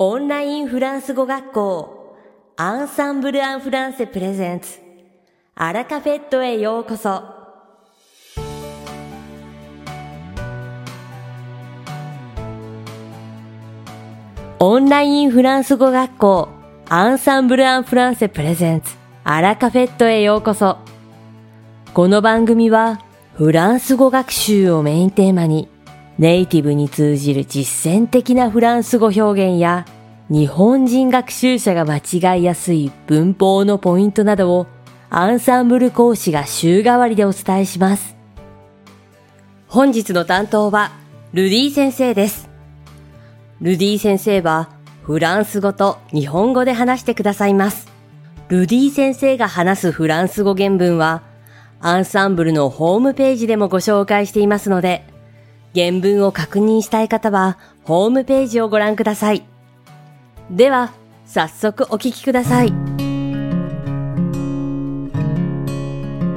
オンラインフランス語学校アンサンブル・アン・フランセプレゼンツアラカフェットへようこそ。オンラインフランス語学校アンサンブル・アン・フランセプレゼンツアラカフェットへようこそ。この番組はフランス語学習をメインテーマにネイティブに通じる実践的なフランス語表現や日本人学習者が間違いやすい文法のポイントなどをアンサンブル講師が週替わりでお伝えします。本日の担当はルディ先生です。ルディ先生はフランス語と日本語で話してくださいます。ルディ先生が話すフランス語原文はアンサンブルのホームページでもご紹介していますので、原文を確認したい方は、ホームページをご覧ください。では、早速お聞きください。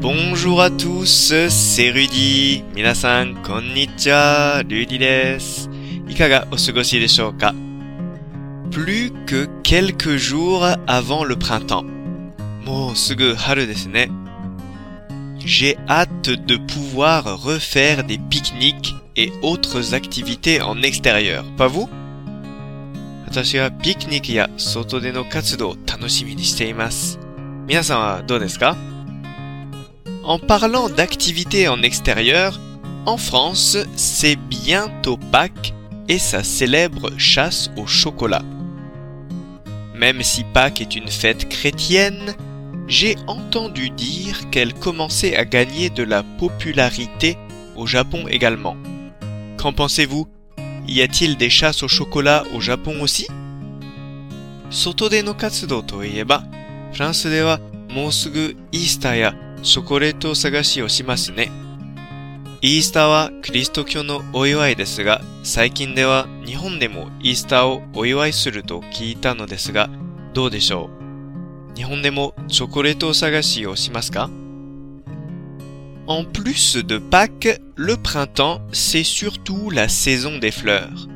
Bonjour à tous, c'est Rudy. 皆さん、こんにちは。ルディです。いかがお過ごしでしょうか Plus que quelques jours avant le printemps. もうすぐ春ですね。J'ai hâte de pouvoir refaire des pique-niques et autres activités en extérieur. Pas vous? 私はピクニックや外での活動を楽しみにしています。皆さんはどうですか En parlant d'activités en extérieur, en France, c'est bientôt Pâques et sa célèbre chasse au chocolat. Même si Pâques est une fête chrétienne, j'ai entendu dire qu'elle commençait à gagner de la popularité au Japon également. Qu'en pensez-vous? Y a-t-il des chasses au chocolat au Japon aussi? 外での活動といえば、フランスではもうすぐイースターやチョコレート探しをしますね。イースターはキリスト教のお祝いですが、最近では日本でもイースターをお祝いすると聞いたのですが、どうでしょう日本でもチョコレート探しをしますか En plus de Pâques, le printemps, c'est surtout la saison des fleurs.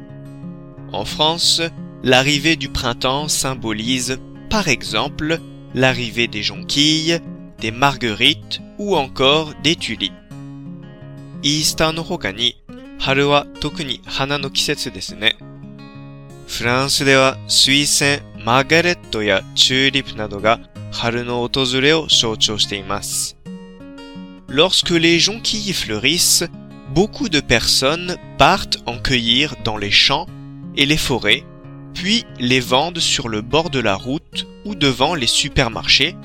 En France, l'arrivée du printemps symbolise, par exemple, l'arrivée des jonquilles, des marguerites ou encore des tulipes. イースターの他に、春は特に花の季節ですね。フランスでは水仙、マーガレットやチューリップなどが春の訪れを象徴しています。 Lorsque les jonquilles fleurissent, beaucoup de personnes partent en cueillir dans les champs et les forêts, puis les vendent sur le bord de la route ou devant les supermarchés,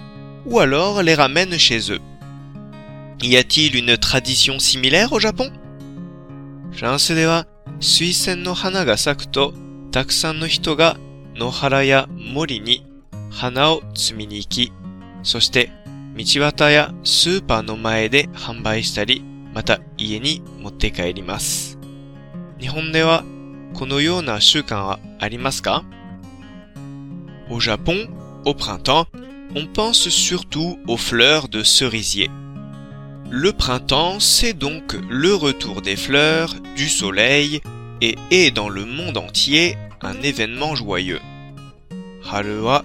ou alors les ramènent chez eux. Y a-t-il une tradition similaire au Japon? フランスでは水仙の花が咲くと、たくさんの人が野原や森に花を摘みに行き、そして道端やスーパーの前で販売したり、また家に持って帰ります。日本ではこのような習慣はありますか Au Japon, au printemps, on pense surtout aux fleurs de cerisier. Le printemps, c'est donc le retour des fleurs, du soleil et est dans le monde entier un événement joyeux. 春は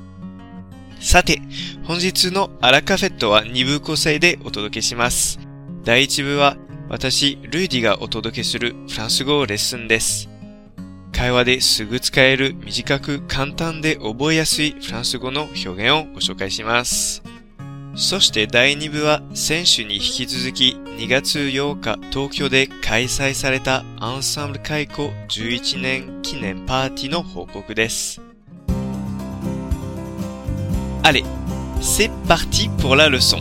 さて、本日のアラカフェットは2部構成でお届けします。第1部は私、ルーディがお届けするフランス語レッスンです。会話ですぐ使える短く簡単で覚えやすいフランス語の表現をご紹介します。そして第2部は先週に引き続き2月8日東京で開催されたアンサンブル開校11年記念パーティーの報告です。Allez, c'est parti pour la leçon.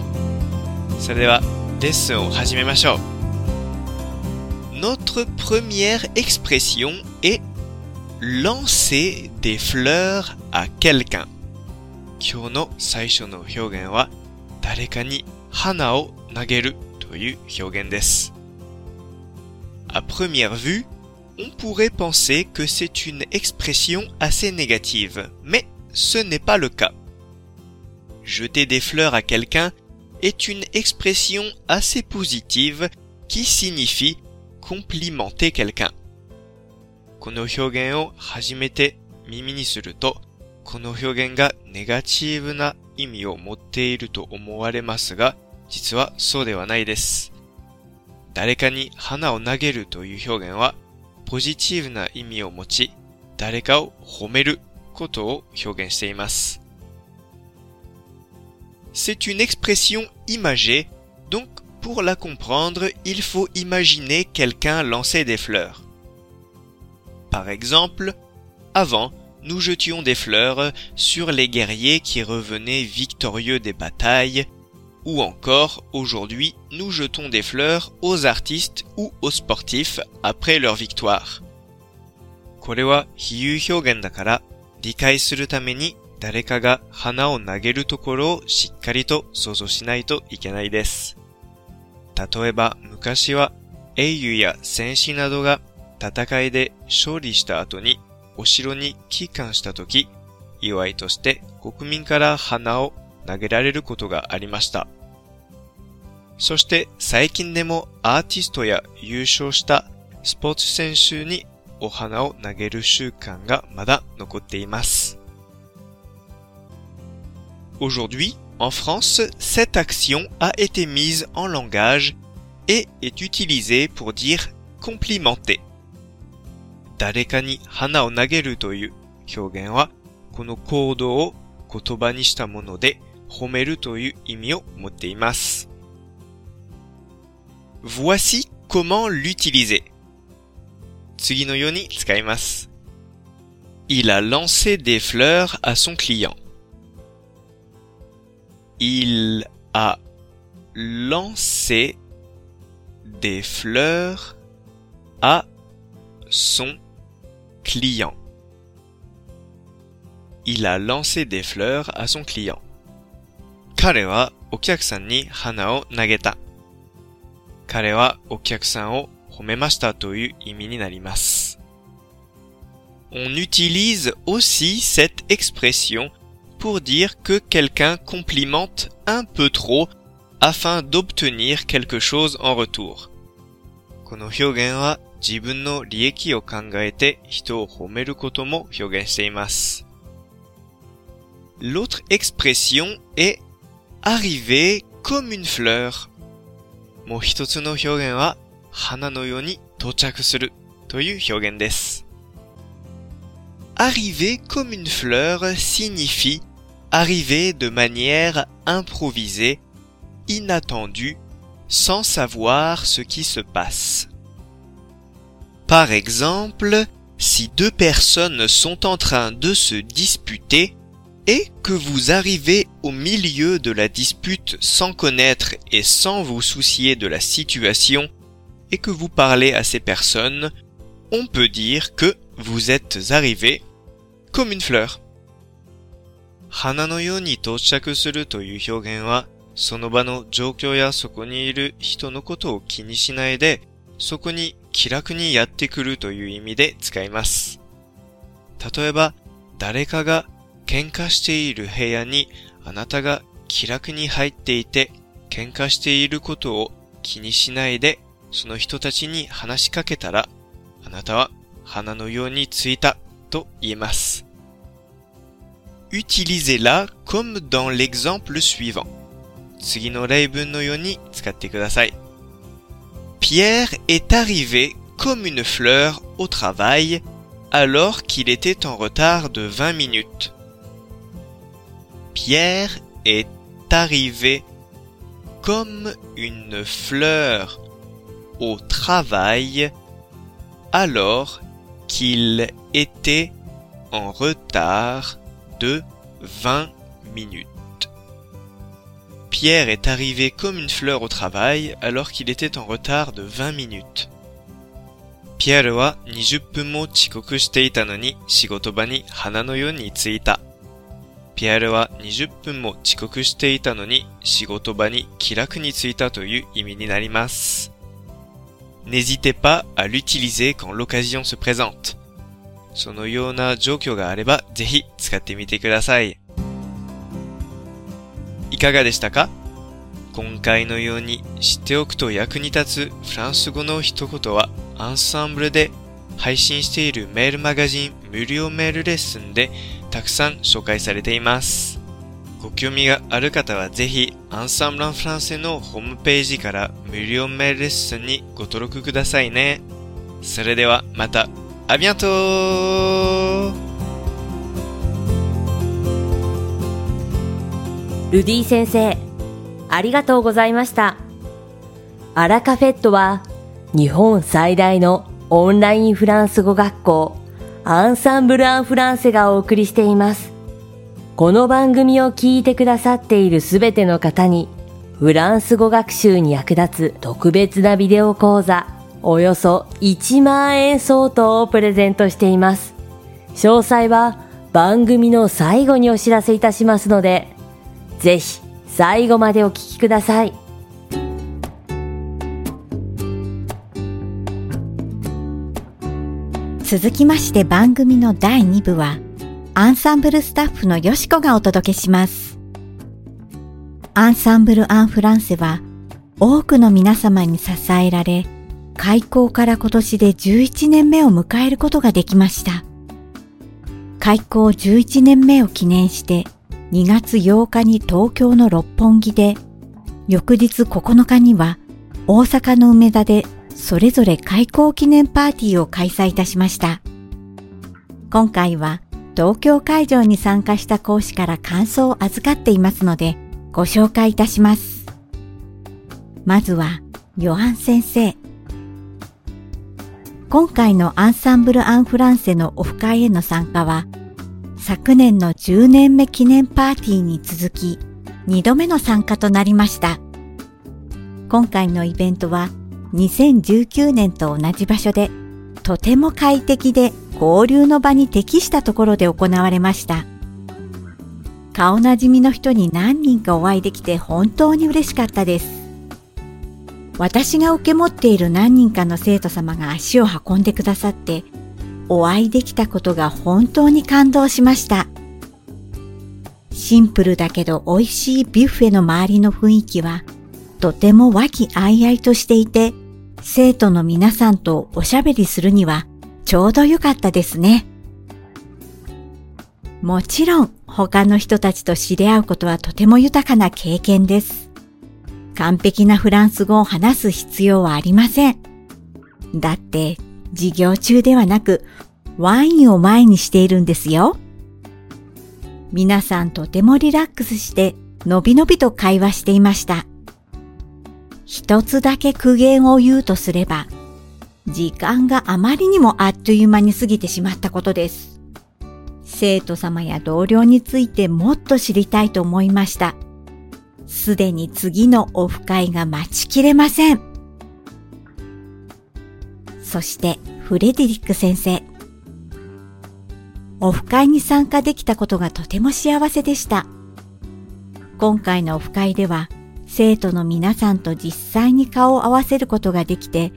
Notre première expression est lancer des fleurs à quelqu'un. 今日の最初の表現は誰かに花を投げるという表現です。À première vue, on pourrait penser que c'est une expression assez négative, mais ce n'est pas le cas. Jeter des fleurs à quelqu'un est une expression assez positive qui signifie complimenter quelqu'un. この表現を初めて耳にすると、この表現がネガティブな意味を持っていると思われますが、実はそうではないです。誰かに花を投げるという表現は、ポジティブな意味を持ち、誰かを褒めることを表現しています。C'est une expression imagée, donc pour la comprendre, il faut imaginer quelqu'un lancer des fleurs. Par exemple, avant, nous jetions des fleurs sur les guerriers qui revenaient victorieux des batailles, ou encore, aujourd'hui, nous jetons des fleurs aux artistes ou aux sportifs après leur victoire. これは比喩表現だから理解するために 誰かが花を投げるところをしっかりと想像しないといけないです。例えば昔は英雄や戦士などが戦いで勝利した後にお城に帰還した時、祝いとして国民から花を投げられることがありました。そして最近でもアーティストや優勝したスポーツ選手にお花を投げる習慣がまだ残っています。Aujourd'hui, en France, cette action a été mise en langage et est utilisée pour dire complimenter. 誰かに花を投げるという表現は、この行動を言葉にしたもので褒めるという意味を持っています。Voici comment l'utiliser. 次のように使います。Il a lancé des fleurs à son client. Il a lancé des fleurs à son client. Il a lancé des fleurs à son client. 彼はお客さんに花を投げた。彼はお客さんを褒めましたという意味になります。On utilise aussi cette expression pour dire que quelqu'un complimente un peu trop afin d'obtenir quelque chose en retour. この表現は自分の利益を考えて人を褒めることも表現しています。L'autre expression est arriver comme une fleur. もう一つの表現は花のように到着するという表現です。Arriver comme une fleur signifie arriver de manière improvisée, inattendue, sans savoir ce qui se passe. Par exemple, si deux personnes sont en train de se disputer et que vous arrivez au milieu de la dispute sans connaître et sans vous soucier de la situation et que vous parlez à ces personnes, on peut dire que vous êtes arrivé comme une fleur. 花のように到着するという表現は、その場の状況やそこにいる人のことを気にしないで、そこに気楽にやってくるという意味で使います。例えば、誰かが喧嘩している部屋にあなたが気楽に入っていて、喧嘩していることを気にしないで、その人たちに話しかけたら、あなたは花のようについたと言えます。Utilisez-la comme dans l'exemple suivant. Pierre est arrivé comme une fleur au travail alors qu'il était en retard de 20 minutes. Pierre est arrivé comme une fleur au travail alors qu'il était en retard de 20 minutes. Pierre est arrivé comme une fleur au travail alors qu'il était en retard de 20 minutes. Pierre は20分も遅刻していたのに仕事場に花のように着いた。 ピエールは20分も遅刻していたのに仕事場に気楽に着いたという意味になります。N'hésitez pas à l'utiliser quand l'occasion se présente. そのような状況があればぜひ使ってみてください。いかがでしたか？今回のように知っておくと役に立つフランス語の一言はアンサンブルで配信しているメールマガジン無料メールレッスンでたくさん紹介されています。ご興味がある方はぜひアンサンブランフランセのホームページから無料メールレッスンにご登録くださいね。それではまた、ありがとうルディ先生、ありがとうございました。アラカフェットは日本最大のオンラインフランス語学校アンサンブル・アン・フランセがお送りしています。この番組を聞いてくださっているすべての方にフランス語学習に役立つ特別なビデオ講座およそ1万円相当をプレゼントしています。詳細は番組の最後にお知らせいたしますので、ぜひ最後までお聞きください。続きまして番組の第2部は、アンサンブルスタッフのよしこがお届けします。アンサンブル・アン・フランセは、多くの皆様に支えられ、開校から今年で11年目を迎えることができました。開校11年目を記念して2月8日に東京の六本木で、翌日9日には大阪の梅田でそれぞれ開校記念パーティーを開催いたしました。今回は東京会場に参加した講師から感想を預かっていますのでご紹介いたします。まずは、ヨハン先生。今回のアンサンブル・アン・フランセのオフ会への参加は、昨年の10年目記念パーティーに続き、2度目の参加となりました。今回のイベントは2019年と同じ場所でとても快適で交流の場に適したところで行われました。顔なじみの人に何人かお会いできて本当に嬉しかったです。私が受け持っている何人かの生徒様が足を運んでくださってお会いできたことが本当に感動しました。シンプルだけど美味しいビュッフェの周りの雰囲気はとても和気あいあいとしていて生徒の皆さんとおしゃべりするにはちょうどよかったですね。もちろん他の人たちと知り合うことはとても豊かな経験です。完璧なフランス語を話す必要はありません。だって授業中ではなくワインを前にしているんですよ。皆さんとてもリラックスしてのびのびと会話していました。一つだけ苦言を言うとすれば、時間があまりにもあっという間に過ぎてしまったことです。生徒様や同僚についてもっと知りたいと思いました。すでに次のオフ会が待ちきれません。そしてフレデリック先生。オフ会に参加できたことがとても幸せでした。今回のオフ会では生徒の皆さんと実際に顔を合わせることができて、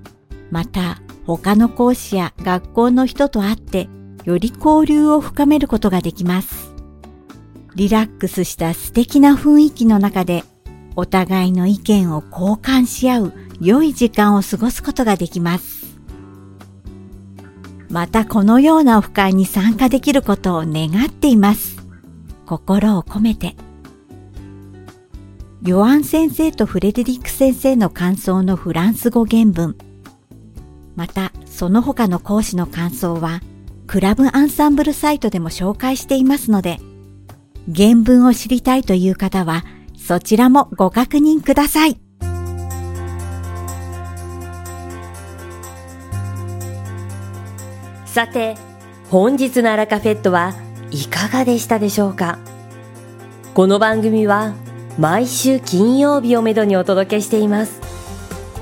また他の講師や学校の人と会ってより交流を深めることができます。リラックスした素敵な雰囲気の中でお互いの意見を交換し合う良い時間を過ごすことができます。またこのようなオフ会に参加できることを願っています。心を込めて。ヨアン先生とフレデリック先生の感想のフランス語原文、またその他の講師の感想は、クラブアンサンブルサイトでも紹介していますので、原文を知りたいという方は、そちらもご確認ください。さて、本日のアラカフェットはいかがでしたでしょうか？この番組は毎週金曜日をめどにお届けしています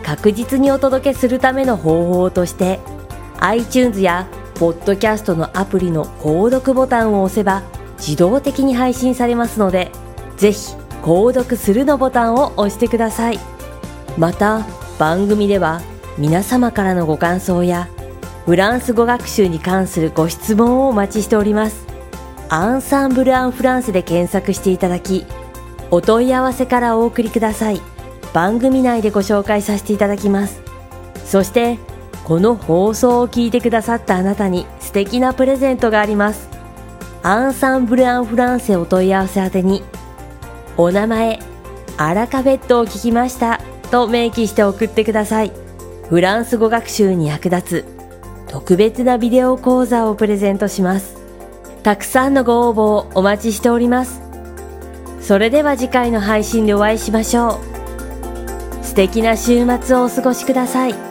確実にお届けするための方法として iTunes やポッドキャストのアプリの購読ボタンを押せば自動的に配信されますので、ぜひ購読するのボタンを押してください。また、番組では皆様からのご感想やフランス語学習に関するご質問をお待ちしております。アンサンブル・アン・フランスで検索していただき、お問い合わせからお送りください。番組内でご紹介させていただきます。そして、この放送を聞いてくださったあなたに素敵なプレゼントがあります。アンサンブル・アン・フランセお問い合わせ宛に、お名前、アラカフェットを聞きましたと明記して送ってください。フランス語学習に役立つ特別なビデオ講座をプレゼントします。たくさんのご応募をお待ちしております。それでは次回の配信でお会いしましょう。素敵な週末をお過ごしください。